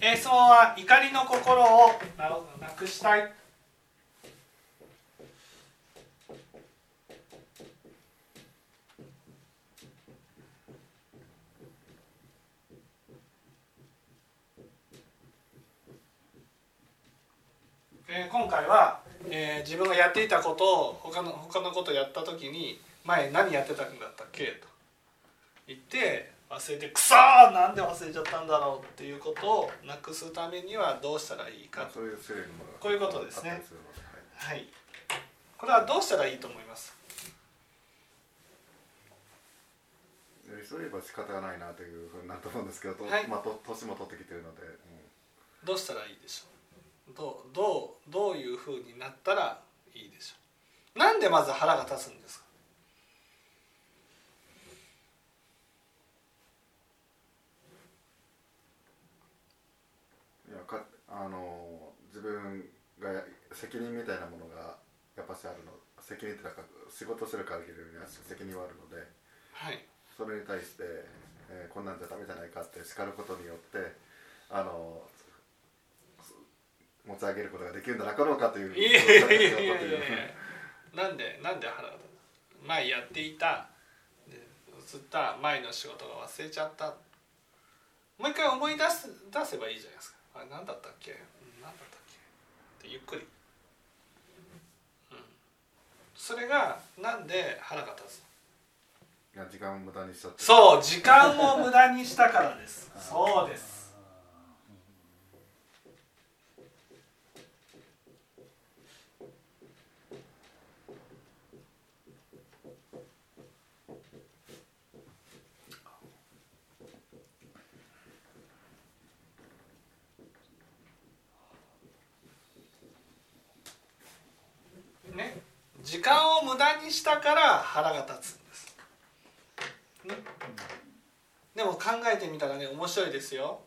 えー、質問は怒りの心をなくしたい。えー、今回は、えー、自分がやっていたことを他の他のことをやった時に前何やってたんだったっけ？と言って忘れて「くそーなんで忘れちゃったんだろう」っていうことをなくすためにはどうしたらいいか、そういうこういうことですね。はい、これはどうしたらいいと思います？そういえば仕方がないなというふうになると思うんですけど、はい、まあ、年も取ってきてるので、うん、どうしたらいいでしょう？どうどうどういうふうになったらいいでしょう？なんでまず腹が立つんですかいやかあの自分が責任みたいなものがやっぱしあるの責任ってなんか仕事する限りには責任はあるので、はい、それに対して、えー、こんなんじゃダメじゃないかって叱ることによってあの持ち上げることができるんじゃなかろうかといういやいやいやいやいや。なんでなんで腹が前やっていた。で移った前の仕事が忘れちゃった。もう一回思い出す出せばいいじゃないですかあれ何だったっけ？何だったっけ？ゆっくり、うん、それがなんで腹が立ついや時間を無駄にしちゃってそう時間を無駄にしたからです。そうです時間を無駄にしたから腹が立つんです、ね、でも考えてみたらね面白いですよ、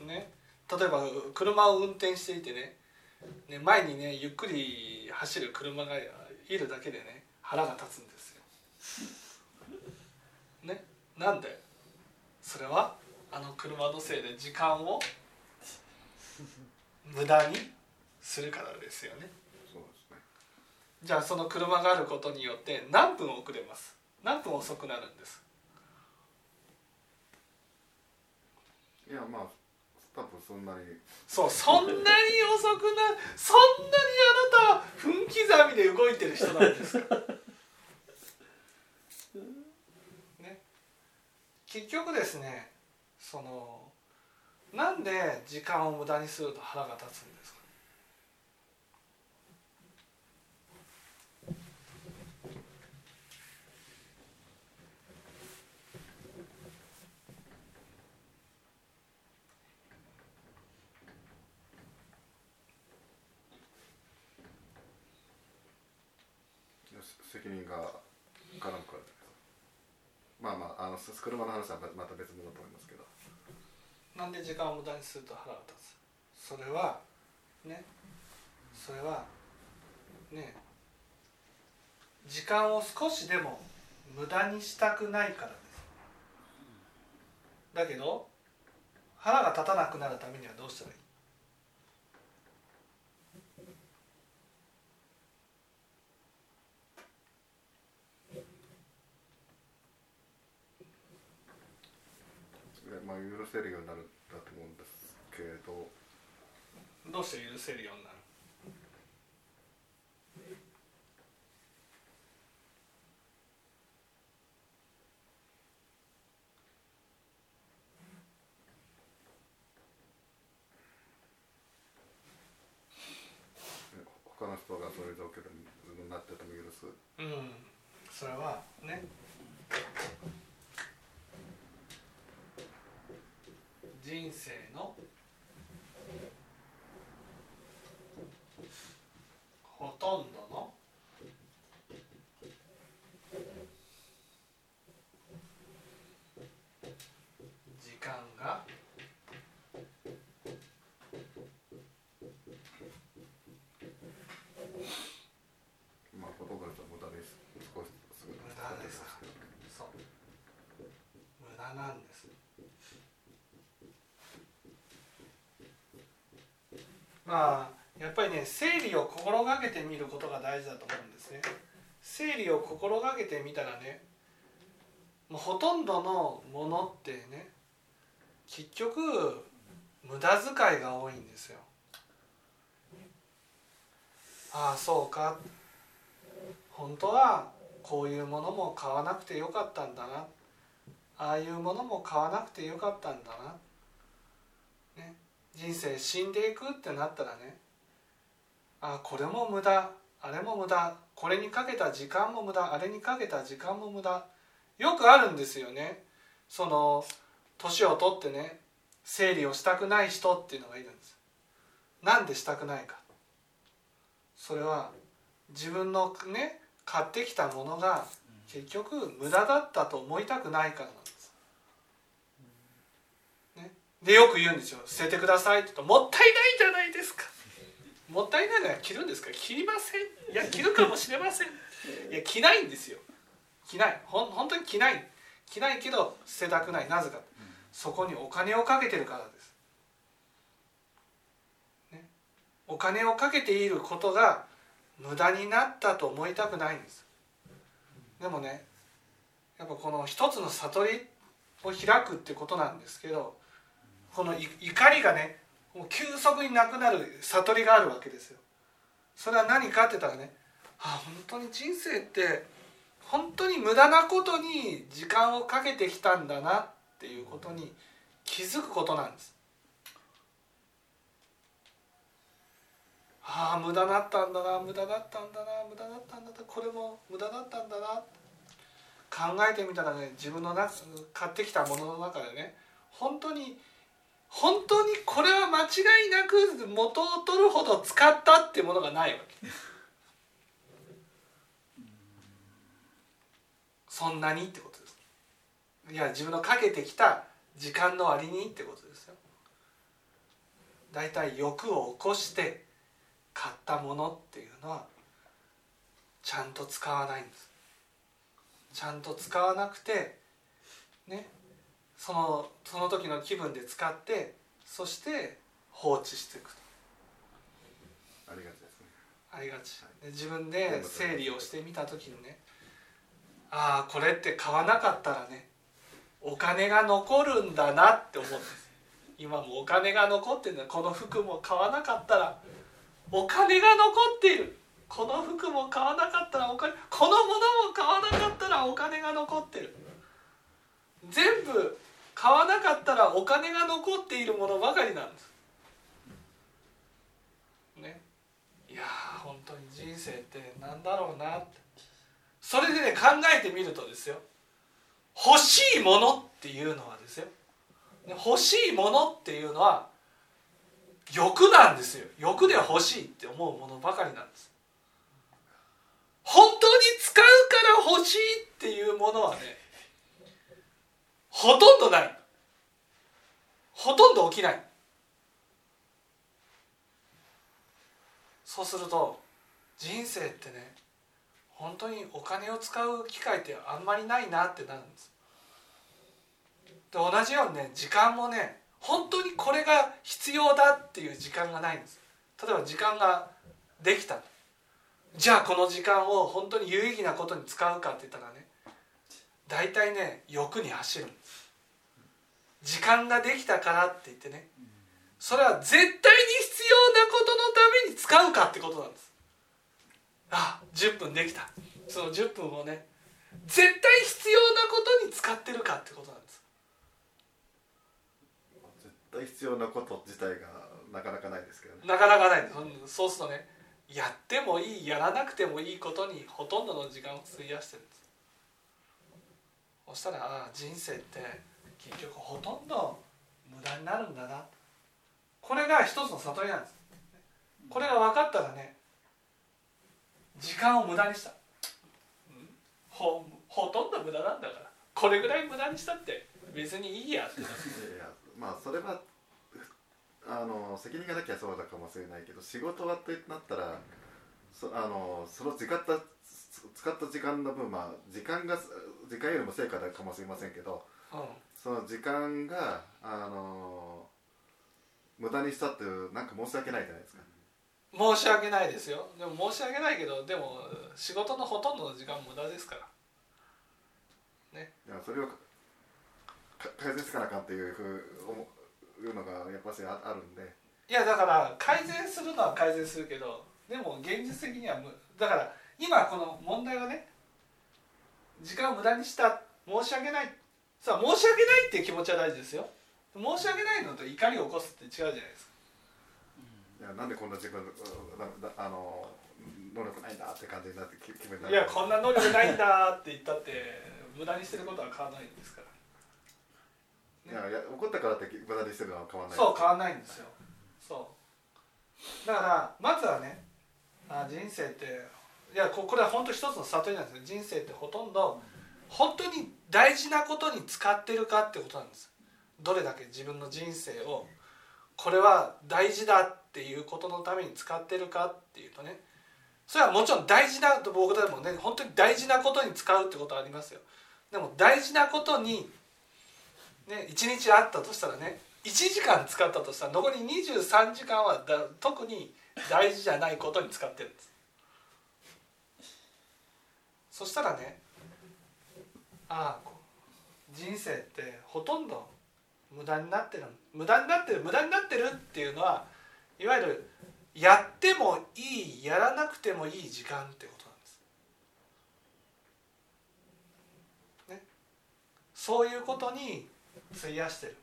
ね、例えば車を運転していてね。ね前にねゆっくり走る車がいるだけでね腹が立つんですよ。ね。なんで？それはあの車のせいで時間を無駄にするからですよね。じゃあその車があることによって何分遅れます？何分遅くなるんです？いやまあ多分そんなに。そうそんなに遅くなそんなにあなたは分刻みで動いてる人なんですか？ね。結局ですねそのなんで時間を無駄にすると腹が立つんですか責任が絡むからまあまああの車の話はまた別物だと思いますけど。なんで時間を無駄にすると腹が立つ？それはね。それはね。時間を少しでも無駄にしたくないからです。だけど腹が立たなくなるためにはどうしたらいい？まあ、許せるようになるんだと思うんですけど。どうして許せるようになる？他の人がそういう状況になってても許す。うん。それはね人生のほとんどの時間がまあほとんどの人は無駄です少し無駄ですそう無駄なんですまあやっぱりね整理を心がけてみることが大事だと思うんですね。整理を心がけてみたらねもうほとんどのものってね結局無駄遣いが多いんですよ。ああそうか。本当はこういうものも買わなくてよかったんだな。ああいうものも買わなくてよかったんだな、人生死んでいくってなったらねあこれも無駄あれも無駄これにかけた時間も無駄あれにかけた時間も無駄よくあるんですよね。その年を取ってね整理をしたくない人っていうのがいるんです。なんでしたくないか。それは自分のね買ってきたものが結局無駄だったと思いたくないからなんです。でよく言うんですよ「捨ててください」って言うと「もったいないじゃないですか」もったいないのは着るんですか？着りません。いや着るかもしれません。いや着ないんですよ。着ない。ほん本当に着ない。着ないけど捨てたくない。なぜかそこにお金をかけてるからです、ね、お金をかけていることが無駄になったと思いたくないんです。でもねやっぱこの一つの悟りを開くってことなんですけどこの怒りがねもう急速になくなる悟りがあるわけですよ。それは何かって言ったらねあ本当に人生って本当に無駄なことに時間をかけてきたんだなっていうことに気づくことなんです。ああ無駄だったんだな無駄だったんだな無駄だったんだなこれも無駄だったんだな。考えてみたらね自分のな買ってきたものの中でね本当に本当にこれは間違いなく元を取るほど使ったっていうものがないわけ。そんなにってことです。いや自分のかけてきた時間の割にってことですよ。だいたい欲を起こして買ったものっていうのはちゃんと使わないんです。ちゃんと使わなくてねそのその時の気分で使ってそして放置していくと。ありがちですね。ありがち。で自分で整理をしてみた時にねああこれって買わなかったらねお金が残るんだなって思うんです。今もお金が残ってるんだ。この服も買わなかったらお金が残っている。この服も買わなかったらお金このものも買わなかったらお金が残ってる。全部買わなかったらお金が残っているものばかりなんです。ね。いや本当に人生って何だろうなって。それでね考えてみるとですよ。欲しいものっていうのはですよ。欲しいものっていうのは欲なんですよ。欲で欲しいって思うものばかりなんです。本当に使うから欲しいっていうものはねほとんどない。ほとんど起きない。そうすると人生ってね本当にお金を使う機会ってあんまりないなってなるんです。で同じようにね時間もね本当にこれが必要だっていう時間がないんです。例えば時間ができた。じゃあこの時間を本当に有意義なことに使うかって言ったらね大体ね欲に走る。んです時間ができたからって言ってね。それは絶対に必要なことのために使うかってことなんです。あ10分できた。その10分をね絶対必要なことに使ってるかってことなんです。対必要なこと自体がなかなかないですけどね。なかなかないそうするとねやってもいいやらなくてもいいことにほとんどの時間を費やしてるんです。そしたらああ人生って結局ほとんど無駄になるんだな。これが一つの悟りなんです。これが分かったらね時間を無駄にした。ほほとんど無駄なんだから。これぐらい無駄にしたって別にいいやってまあそれはあの責任がなきゃそうだかもしれないけど仕事終わってなったらそあのその使った使った時間の分まあ時間が時間よりも成果だかもしれませんけど、うん、その時間があの無駄にしたってなんか申し訳ないじゃないですか。申し訳ないですよ。でも申し訳ないけどでも仕事のほとんどの時間無駄ですから。いやそれをか改善つかなあかんっていうふう思うのがやっぱしああるんで。いやだから改善するのは改善するけどでも現実的にはむだから今この問題はね時間を無駄にした申し訳ないさあ申し訳ないっていう気持ちは大事ですよ。申し訳ないのと怒りを起こすって違うじゃないですか。いやなんでこんな自分あの能力ないんだって感じになって気気分になる。いやこんな能力ないんだって言ったって無駄にしてることは変わらないんですから。いやいや怒ったからって無駄にしてるのは変わらない。そう変わらないんですよ。そう。だからまずはねあ人生っていやここれは本当一つの悟りなんですよ。人生ってほとんど本当に大事なことに使ってるかってことなんです。どれだけ自分の人生をこれは大事だっていうことのために使ってるかっていうとね。それはもちろん大事なと僕でもね本当に大事なことに使うってことありますよ。でも大事なことにね1日あったとしたらね1時間使ったとしたら残り23時間はだ特に大事じゃないことに使ってるんです。そしたらねああ人生ってほとんど無駄になってる無駄になってる無駄になってるっていうのはいわゆるやってもいいやらなくてもいい時間ってことなんです。ね、そういうことに費やしてる。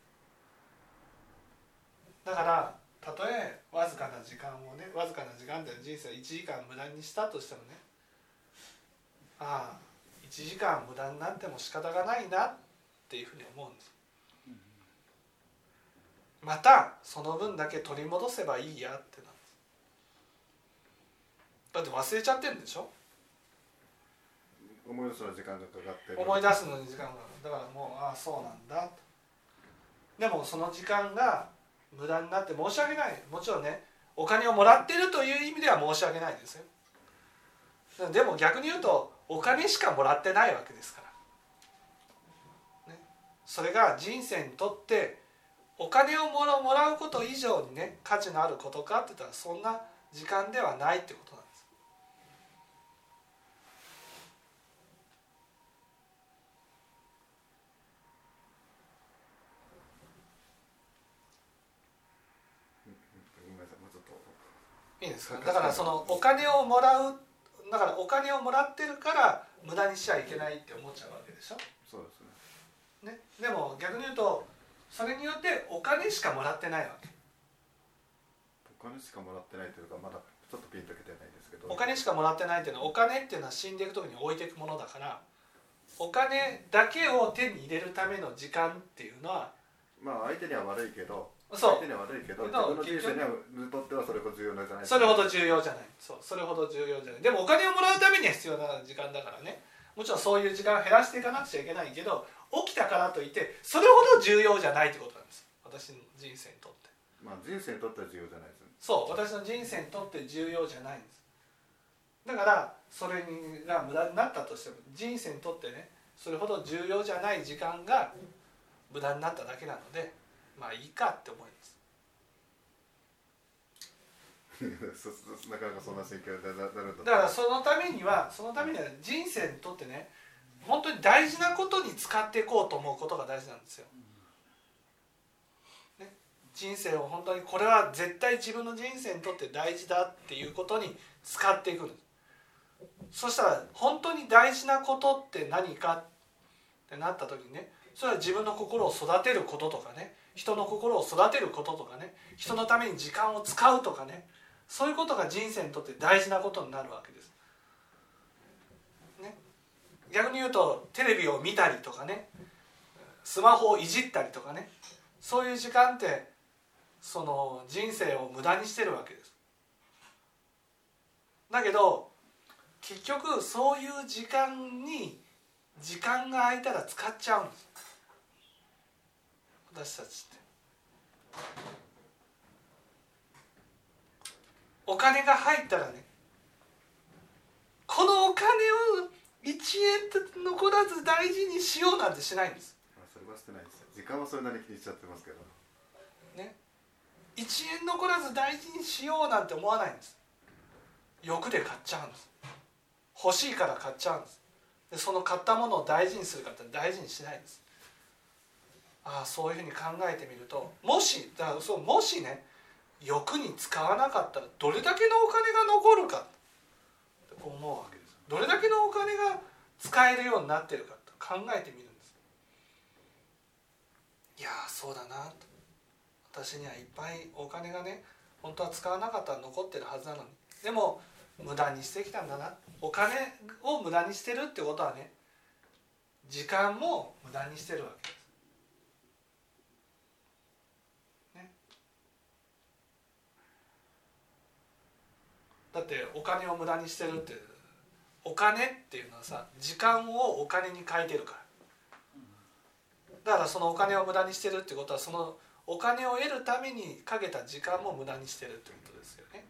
だからたとえわずかな時間をねわずかな時間で人生1時間無駄にしたとしてもねああ1時間無駄になっても仕方がないなっていうふうに思うんです。またその分だけ取り戻せばいいやってなんです。だって忘れちゃってるんでしょ？思い出すのに時間がかかってる。思い出すのに時間がだからもうああそうなんだ。とでもその時間が無駄になって申し訳ない。もちろんねお金をもらってるという意味では申し訳ないですよ。でも逆に言うとお金しかもらってないわけですから、ね、それが人生にとってお金をもらもらうこと以上にね価値のあることかって言ったらそんな時間ではないってことなんです。い。いですか？だからそのお金をもらうだからお金をもらってるから無駄にしちゃいけないって思っちゃうわけでしょ？そうですね。ね、でも逆に言うとそれによってお金しかもらってないわけ。お金しかもらってないというかまだちょっとピンときてないですけど。お金しかもらってないっていうのはお金っていうのは死んでいく時に置いていくものだからお金だけを手に入れるための時間っていうのはまあ相手には悪いけどそう相手には悪いけどけ自ど分の人生にはにとってはそれほど重要じゃない。それほど重要じゃない。そうそれほど重要じゃない。でもお金をもらうためには必要な時間だからね。もちろんそういう時間を減らしていかなくちゃいけないけど起きたからといってそれほど重要じゃないってことなんです。私の人生にとって。まあ人生にとっては重要じゃないです。ねそう私の人生にとって重要じゃないんです。だからそれが無駄になったとしても人生にとってねそれほど重要じゃない時間が無駄になっただけなのでまあいいかって思います なかなかそんな心境でななるとだからそのためにはそのためには人生にとってね本当に大事なことに使っていこうと思うことが大事なんですよ。ね、人生を本当にこれは絶対自分の人生にとって大事だっていうことに使っていくんです。そしたら本当に大事なことって何かってなった時にねそれは自分の心を育てることとかね人の心を育てることとかね人のために時間を使うとかねそういうことが人生にとって大事なことになるわけです。ね、逆に言うとテレビを見たりとかねスマホをいじったりとかねそういう時間ってその人生を無駄にしてるわけです。だけど結局そういう時間に時間が空いたら使っちゃうんです私たちって。お金が入ったらねこのお金を1円と残らず大事にしようなんてしないんです。まあそれはしてないです。よ時間はそれなりに気にしちゃってますけど。ね、1円残らず大事にしようなんて思わないんです。欲で買っちゃうんです。欲しいから買っちゃうんです。でその買ったものを大事にするかって大事にしないんですああそういうふうに考えてみるともしだからそうもしね欲に使わなかったらどれだけのお金が残るかってこう思うわけです。どれだけのお金が使えるようになってるかと考えてみるんです。いやそうだなと。私にはいっぱいお金がね本当は使わなかったら残ってるはずなのに。でも無駄にしてきたんだな。お金を無駄にしてるってことはね時間も無駄にしてるわけです。ね、だってお金を無駄にしてるってお金っていうのはさ時間をお金に変えてるから。だからそのお金を無駄にしてるってことはそのお金を得るためにかけた時間も無駄にしてるってことですよね。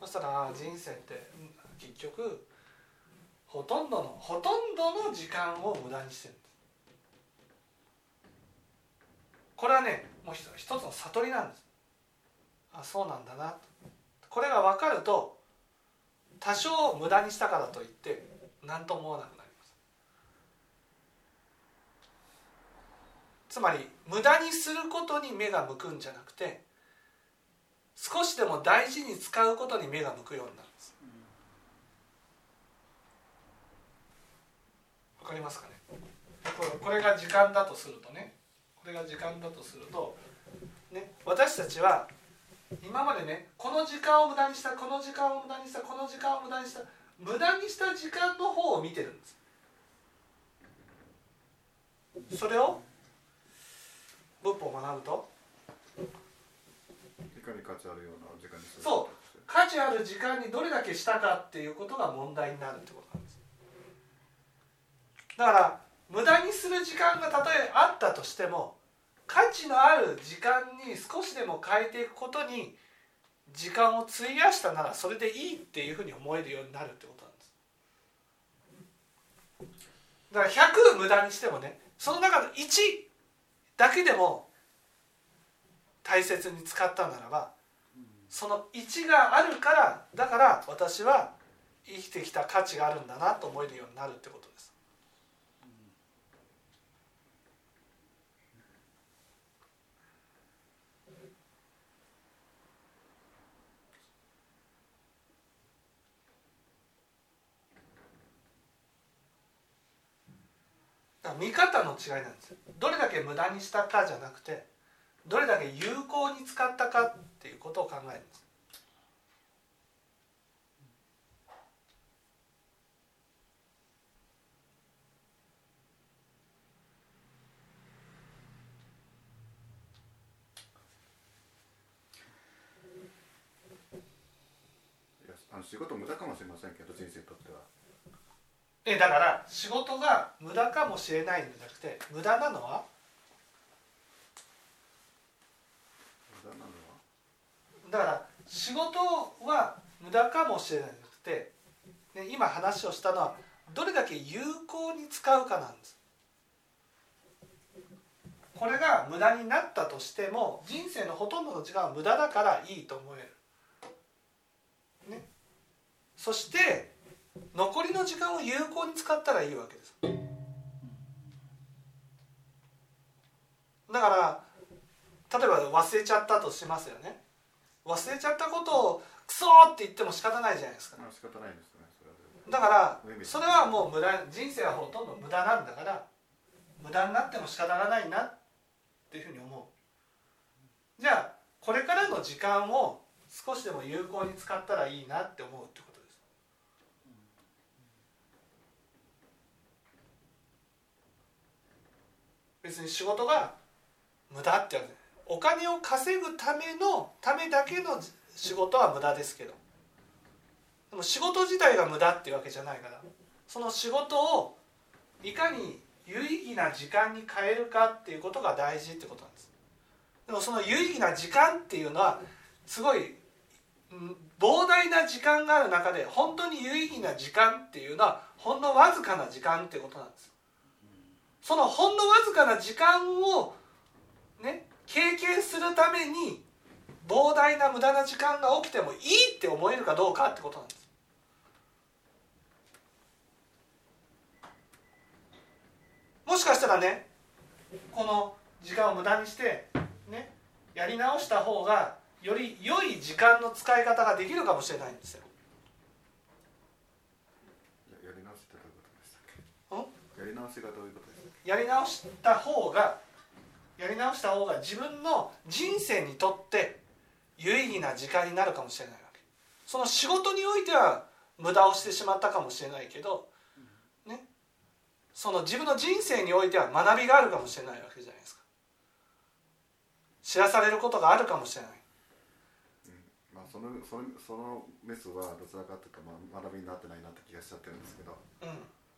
そしたら人生って結局ほとんどのほとんどの時間を無駄にしてる。これはねもう一つの悟りなんです。あそうなんだなと。これが分かると多少無駄にしたからといって何とも思わなくなります。つまり無駄にすることに目が向くんじゃなくて少しでも大事に使うことに目が向くようになるんです。わかりますかね？これこれが時間だとするとね。これが時間だとすると、ね、私たちは今までねこの時間を無駄にしたこの時間を無駄にしたこの時間を無駄にした無駄にした時間の方を見てるんです。それを仏法を学ぶといかに価値あるような時間にするそう価値ある時間にどれだけしたかっていうことが問題になるってことなんです。だから無駄にする時間がたとえあったとしても価値のある時間に少しでも変えていくことに時間を費やしたならそれでいいっていうふうに思えるようになるってことなんです。だから100無駄にしてもねその中の1だけでも大切に使ったならばその1があるからだから私は生きてきた価値があるんだなと思えるようになるってこと。見方の違いなんですよ。どれだけ無駄にしたかじゃなくてどれだけ有効に使ったかっていうことを考えるんですいやあの仕事無駄かもしれませんけど人生にとっては。えだから仕事が無駄かもしれないんじゃなくて無駄なのは？だから仕事は無駄かもしれなくて、ね、今話をしたのはどれだけ有効に使うかなんです。これが無駄になったとしても人生のほとんどの時間は無駄だからいいと思える、ね、そして残りの時間を有効に使ったらいいわけです。だから例えば忘れちゃったとしますよね。忘れちゃったことをクソーって言っても仕方ないじゃないですか。まあ仕方ないですね。だからそれはもう無駄人生はほとんど無駄なんだから無駄になっても仕方がないなっていうふうに思う。じゃあこれからの時間を少しでも有効に使ったらいいなって思うってことです別に仕事が無駄ってわけお金を稼ぐためのためだけの仕事は無駄ですけど。でも仕事自体が無駄っていうわけじゃないから。その仕事をいかに有意義な時間に変えるかっていうことが大事ってことなんです。でもその有意義な時間っていうのはすごい膨大な時間がある中で本当に有意義な時間っていうのはほんのわずかな時間ってことなんです。そのほんのわずかな時間をね経験するるために膨大な無駄な時間が起きてもいいって思えるかどうかってことなんです。もしかしたらねこの時間を無駄にしてねやり直した方がより良い時間の使い方ができるかもしれないんですよ。やり直しってどういうことでしたっけ？やり直しがどういうことですかやり直した方がやり直した方が自分の人生にとって有意義な時間になるかもしれないわけ。その仕事においては無駄をしてしまったかもしれないけどね。その自分の人生においては学びがあるかもしれないわけじゃないですか。知らされることがあるかもしれない。まあそのそのそのメスはどちらかというと、まあ、学びになってないなって気がしちゃってるんですけどうん。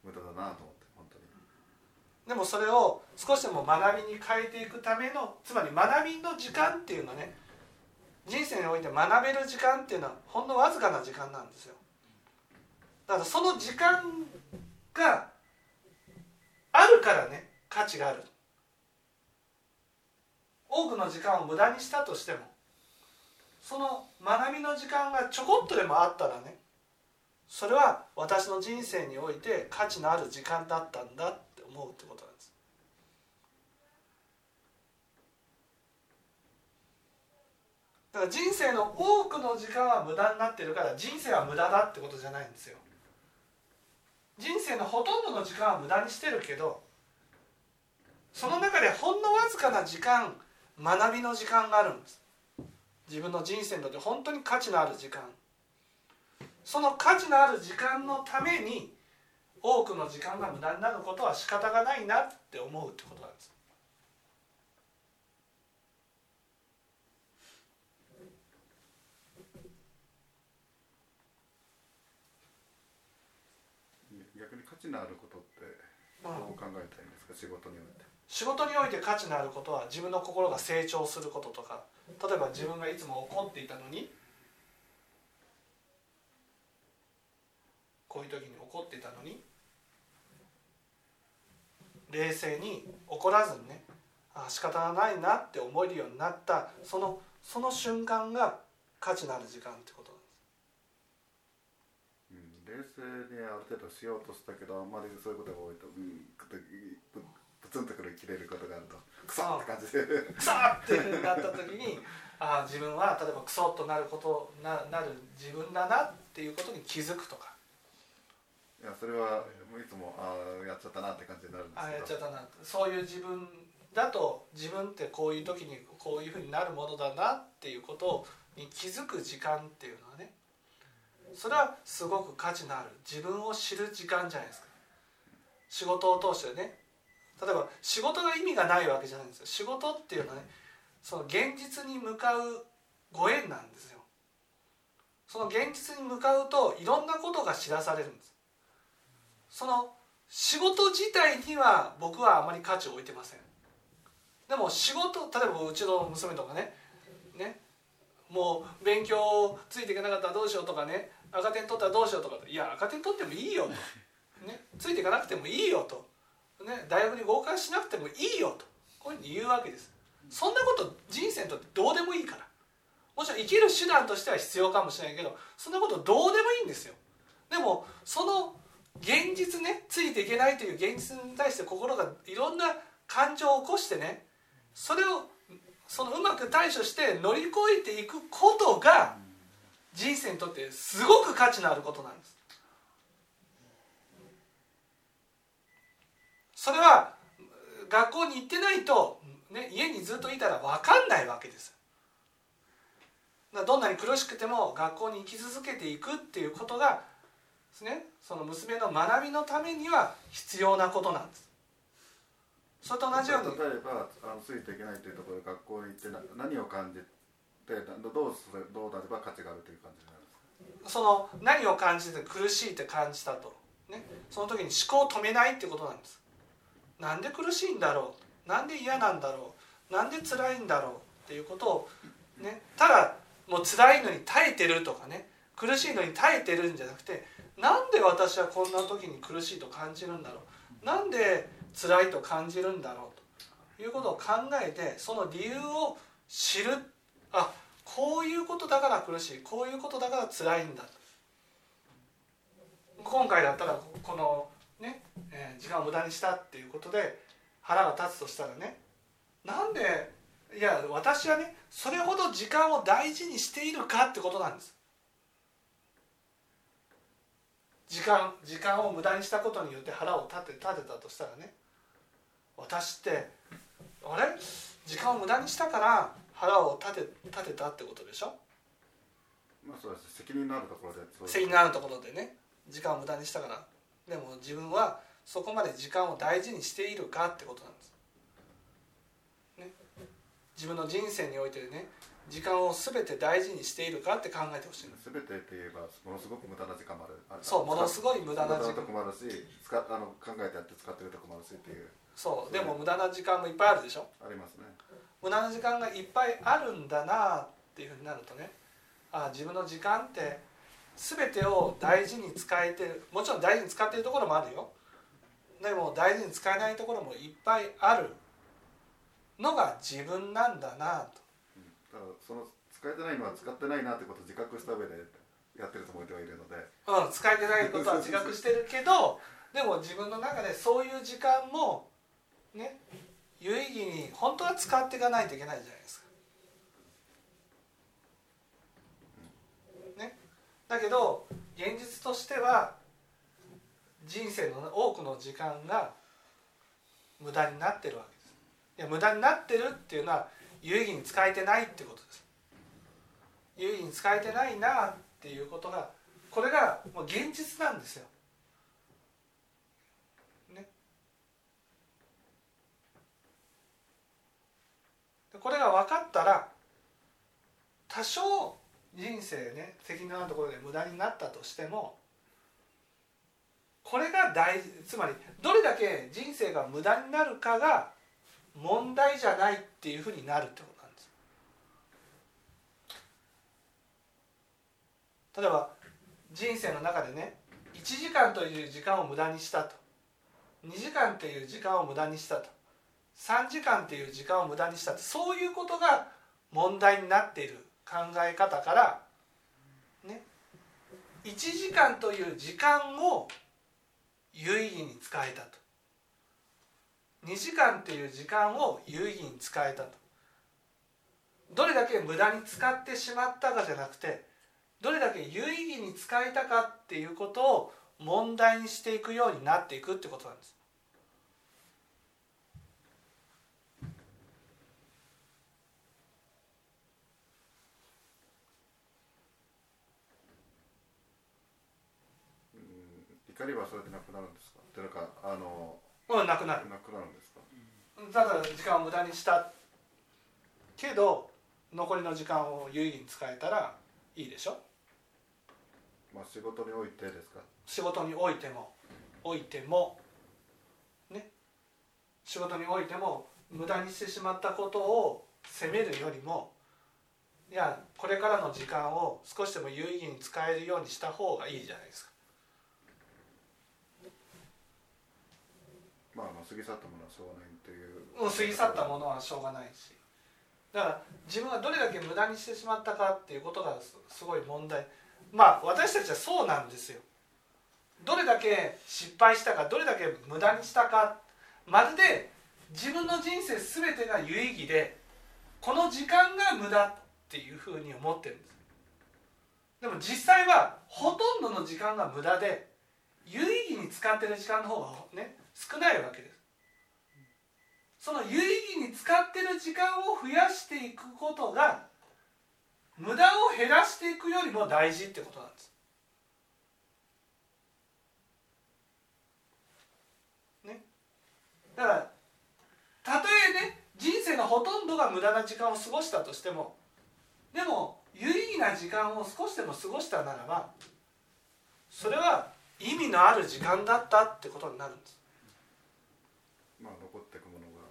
無駄だなと思ってでもそれを少しでも学びに変えていくためのつまり学びの時間っていうのはね人生において学べる時間っていうのはほんのわずかな時間なんですよ。だからその時間があるからね価値がある。多くの時間を無駄にしたとしてもその学びの時間がちょこっとでもあったらねそれは私の人生において価値のある時間だったんだっ思うってことなんですだから人生の多くの時間は無駄になってるから人生は無駄だってことじゃないんですよ。人生のほとんどの時間は無駄にしてるけどその中でほんのわずかな時間学びの時間があるんです。自分の人生にとって本当に価値のある時間。その価値のある時間のために多くの時間が無駄になることは仕方がないなって思うってことなんです逆に価値のあることってどう考えたらいいんですか？仕事において。仕事において価値のあることは自分の心が成長することとか。例えば自分がいつも怒っていたのにこういう時に怒っていたのに冷静に怒らずにねあ仕方がないなって思えるようになったそのその瞬間が価値のある時間ってことなんです。うん、冷静にある程度しようとしたけどあんまりそういうことが多いと、うん、くとぶぶつんとくる切れることがあると。クソって感じで。クソってなった時にあ自分は例えばクソッとなることななる自分だなっていうことに気づくとか。いやそれはもういつもああやっちゃったなって感じになるんですあやっちけどゃったなそういう自分だと自分ってこういう時にこういうふうになるものだなっていうことに気づく時間っていうのはねそれはすごく価値のある自分を知る時間じゃないですか。仕事を通してね。例えば仕事が意味がないわけじゃないんですよ。仕事っていうのはねその現実に向かうご縁なんですよ。その現実に向かうといろんなことが知らされるんです。その仕事自体には僕はあまり価値を置いてません。でも仕事例えばうちの娘とかね。ね。もう勉強ついていけなかったらどうしようとかね。赤点取ったらどうしようとかいや赤点取ってもいいよと、ね、ついていかなくてもいいよと、ね、大学に合格しなくてもいいよと。こういうふうに言うわけです。そんなこと人生にとってどうでもいいから。もちろん生きる手段としては必要かもしれないけどそんなことどうでもいいんですよ。でもその現実ねついていけないという現実に対して心がいろんな感情を起こしてねそれをそのうまく対処して乗り越えていくことが人生にとってすごく価値のあることなんです。それは学校に行ってないと、ね、家にずっといたら分かんないわけです。どんなに苦しくても学校に行き続けていくっていうことがですねその娘の学びのためには必要なことなんです。それと同じように例えばあのついていけないというところで学校に行って何を感じてどうすれどうなれば価値があるという感じになるんですか？その何を感じて苦しいって感じたと、ね、その時に思考を止めないってことなんです。なんで苦しいんだろう？なんで嫌なんだろう？なんで辛いんだろう？っていうことを、ね、ただもう辛いのに耐えてるとかね。苦しいのに耐えてるんじゃなくてなんで私はこんな時に苦しいと感じるんだろう？なんで辛いと感じるんだろう？ということを考えてその理由を知る。あこういうことだから苦しい。こういうことだから辛いんだ。今回だったらこのね、えー時間を無駄にしたっていうことで腹が立つとしたらね。なんでいや私はねそれほど時間を大事にしているかってことなんです。時間時間を無駄にしたことによって腹を立て立てたとしたらね。私ってあれ？時間を無駄にしたから腹を立て立てたってことでしょ？まあそうです。責任のあるところで責任のあるところでね。時間を無駄にしたから。でも自分はそこまで時間を大事にしているかってことなんです、ね、自分の人生においてね時間を全て大事にしているかって考えてほしいんです全てって言えばものすごく無駄な時間もある。そうものすごい無駄な時間。もあるし使あの考えてやって使ってるとこもあるしっていう。そうでも無駄な時間もいっぱいあるでしょ？ありますね無駄な時間がいっぱいあるんだなっていうふうになるとねあ自分の時間って全てを大事に使えてる。もちろん大事に使ってるところもあるよ。でも大事に使えないところもいっぱいあるのが自分なんだなと。うん。だからその使えてないのは使ってないなってことを自覚した上でやってるつもりではいるのでうん、使えてないことは自覚してるけどでも自分の中でそういう時間もね有意義に本当は使っていかないといけないじゃないですか。ね、だけど現実としては人生の多くの時間が無駄になってるわけです。いや無駄になってるっていうのは有意義に使えてないってことです。有意義に使えてないなっていうことがこれがもう現実なんですよ。ね。でこれが分かったら多少人生ね責任のあるところで無駄になったとしてもこれが大事つまりどれだけ人生が無駄になるかが問題じゃないっていうふうになるってことなんです。例えば人生の中でね1時間という時間を無駄にしたと2時間という時間を無駄にしたと3時間という時間を無駄にしたとそういうことが問題になっている考え方からね1時間という時間を有意義に使えたと2時間という時間を有意義に使えたとどれだけ無駄に使ってしまったかじゃなくてどれだけ有意義に使えたかっていうことを問題にしていくようになっていくってことなんです。うん怒りはそれでなくなるんですか？っていうかあのうん、なくなる。なくなるんですか？ただ時間を無駄にしたけど残りの時間を有意義に使えたらいいでしょ？まあ仕事においてですか？仕事においてもおいてもね？仕事においても無駄にしてしまったことを責めるよりもいやこれからの時間を少しでも有意義に使えるようにした方がいいじゃないですか。まああ過ぎ去ったものはしょうがないという。過ぎ去ったものはしょうがないし。だから自分がどれだけ無駄にしてしまったかっていうことがすごい問題。まあ私たちはそうなんですよ。どれだけ失敗したかどれだけ無駄にしたか。まるで自分の人生全てが有意義でこの時間が無駄っていうふうに思ってるんです。でも実際はほとんどの時間が無駄で有意義に使ってる時間の方がね少ないわけですその有意義に使ってる時間を増やしていくことが無駄を減らしていくよりも大事ってことなんです。ね、だからたとえね人生のほとんどが無駄な時間を過ごしたとしてもでも有意義な時間を少しでも過ごしたならばそれは意味のある時間だったってことになるんです。まあ残っていくものが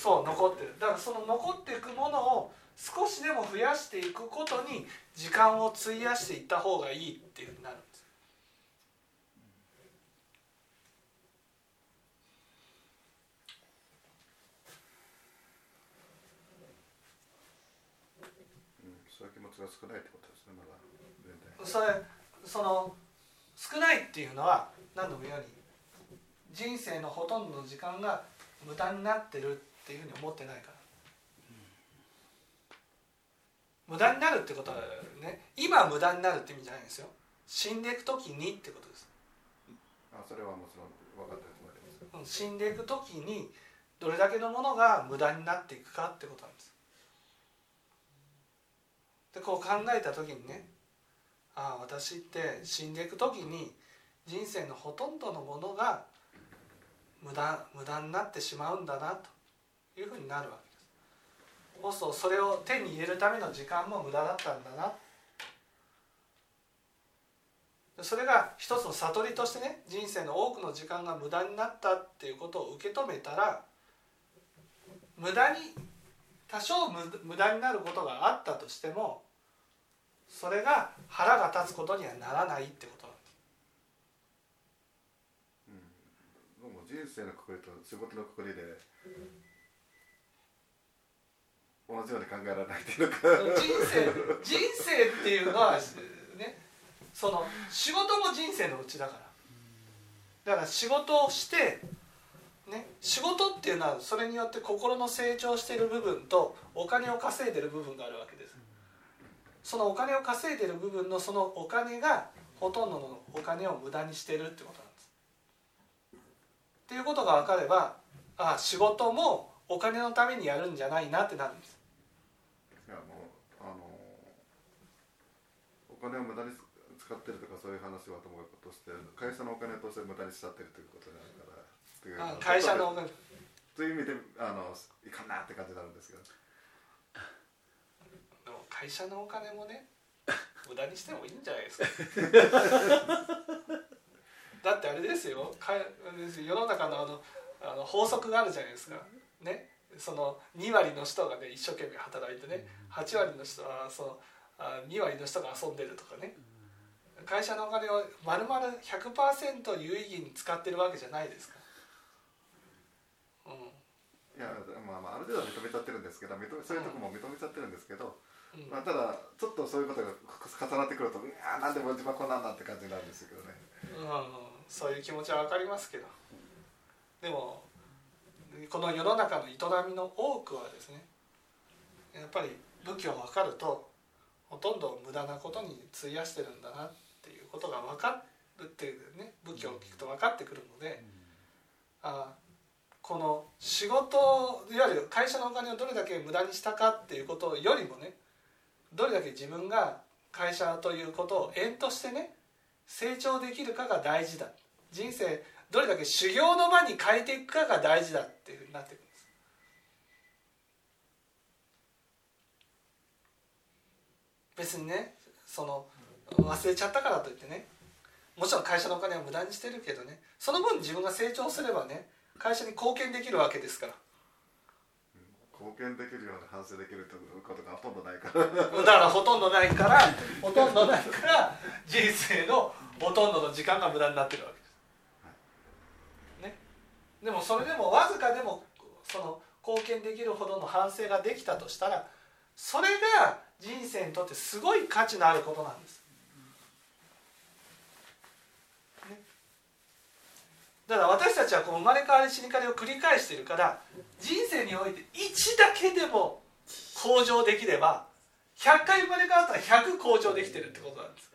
そう残ってる。だからその残っていくものを少しでも増やしていくことに時間を費やしていった方がいいっていうふうになるんです。少ないってことですねまだそれその少ないっていうのは何度も言うように人生のほとんどの時間が無駄になってるっていうふうに思ってないから。無駄になるってことはね今無駄になるって意味じゃないんですよ。死んでいく時にってことです。あそれはもちろん分かってる死んでいく時にどれだけのものが無駄になっていくかってことなんです。でこう考えた時にねああ私って死んでいく時に人生のほとんどのものが無駄無駄になってしまうんだなというふうになるわけです。そうするとそれを手に入れるための時間も無駄だったんだな。それが一つの悟りとしてね人生の多くの時間が無駄になったっていうことを受け止めたら無駄に多少無駄になることがあったとしてもそれが腹が立つことにはならないってことなんです。どうも人生のくくりと仕事のくくりで同じように考えられないっていうか。人生人生っていうのはねその仕事も人生のうちだから。だから仕事をしてね仕事っていうのはそれによって心の成長している部分とお金を稼いでる部分があるわけです。そのお金を稼いでる部分のそのお金がほとんどのお金を無駄にしてるってことなんです。っていうことが分かればああ仕事もお金のためにやるんじゃないなってなるんですいやもうあのお金を無駄に使ってるとかそういう話はともかくとして会社のお金として無駄にしちゃってるということになるから。会社のお金。という意味であのいかんなって感じになるんですけど。でも会社のお金もね無駄にしてもいいんじゃないですか。だってあれですよ。か世の中のあのあの法則があるじゃないですか。ね。その2割の人がね一生懸命働いてね。8割の人はそのあ2割の人が遊んでるとかね。会社のお金を丸々100%有意義に使ってるわけじゃないですか。うん。いやまあまあある程度は認めちゃってるんですけど認めそういうとこも認めちゃってるんですけど、うん。まあ、ただちょっとそういうことが重なってくるといやーなんでも自分はこんなんだって感じになるんですけどね。うん、そういう気持ちは分かりますけど。でもこの世の中の営みの多くはですねやっぱり仏教を分かるとほとんど無駄なことに費やしてるんだなっていうことが分かるっていうね仏教を聞くと分かってくるので、あこの仕事いわゆる会社のお金をどれだけ無駄にしたかっていうことよりもねどれだけ自分が会社ということを縁としてね成長できるかが大事だ。人生どれだけ修行の場に変えていくかが大事だっていうふうになってくるんです別にねその忘れちゃったからといってねもちろん会社のお金は無駄にしてるけどねその分自分が成長すればね会社に貢献できるわけですから。貢献できるような反省できるということがほとんどないから。だからほとんどないからほとんどないから人生のほとんどの時間が無駄になってるわけです。ね、でもそれでもわずかでもその貢献できるほどの反省ができたとしたらそれが人生にとってすごい価値のあることなんです。ね、だから私たちはこう生まれ変わり死に変わりを繰り返しているから人生において1だけでも向上できれば100回生まれ変わったら100向上できてるってことなんです。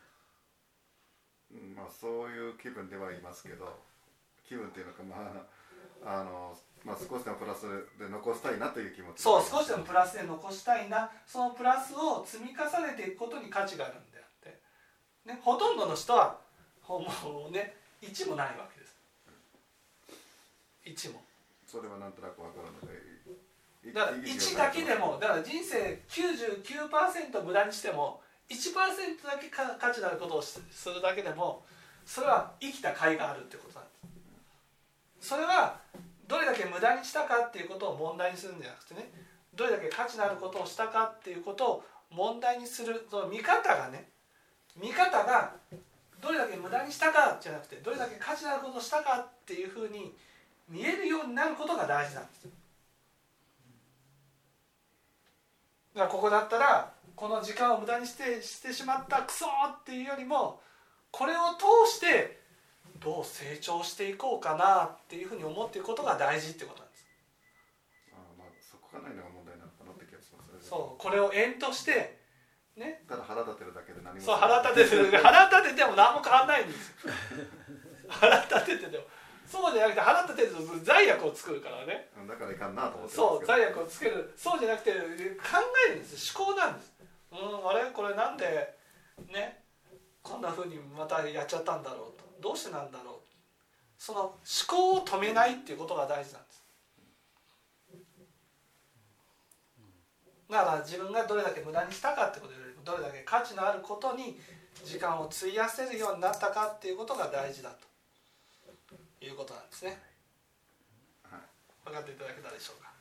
まあそういう気分ではいますけど気分っていうのかまああの、まあ、少しでもプラスで残したいなという気持ち。そう少しでもプラスで残したいな。そのプラスを積み重ねていくことに価値があるんであって、ね、ほとんどの人はほもうね1もないわけです。1も。それはなんとなくわかるのでいだからい1だけでもだから人生99%無駄にしても1%だけか価値のあることをすするだけでもそれは生きた甲斐があるってことなんです。それはどれだけ無駄にしたかっていうことを問題にするんじゃなくてねどれだけ価値のあることをしたかっていうことを問題にするその見方がね見方がどれだけ無駄にしたかじゃなくてどれだけ価値のあることをしたかっていうふうに見えるようになることが大事なんですだからここだったらこの時間を無駄にしてしてしまったクソっていうよりもこれを通してどう成長していこうかなっていうふうに思っていくことが大事ってことなんです。あーまあそこがないのが問題なのかなって気がしますそうこれを縁としてね。ただ腹立てるだけで何もそう腹立ててる。腹立てても何も変わんないんですよ。腹立ててても。そうじゃなくて腹立てると罪悪を作るからね。うんだからいかんなと思ってそう罪悪ををつける。そうじゃなくて考えるんです。思考なんです。うんあれ？これなんでね？こんなふうにまたやっちゃったんだろうとどうしてなんだろう。その思考を止めないっていうことが大事なんです。だから自分がどれだけ無駄にしたかってことよりもどれだけ価値のあることに時間を費やせるようになったかっていうことが大事だと。いうことなんですね。はい。分かっていただけたでしょうか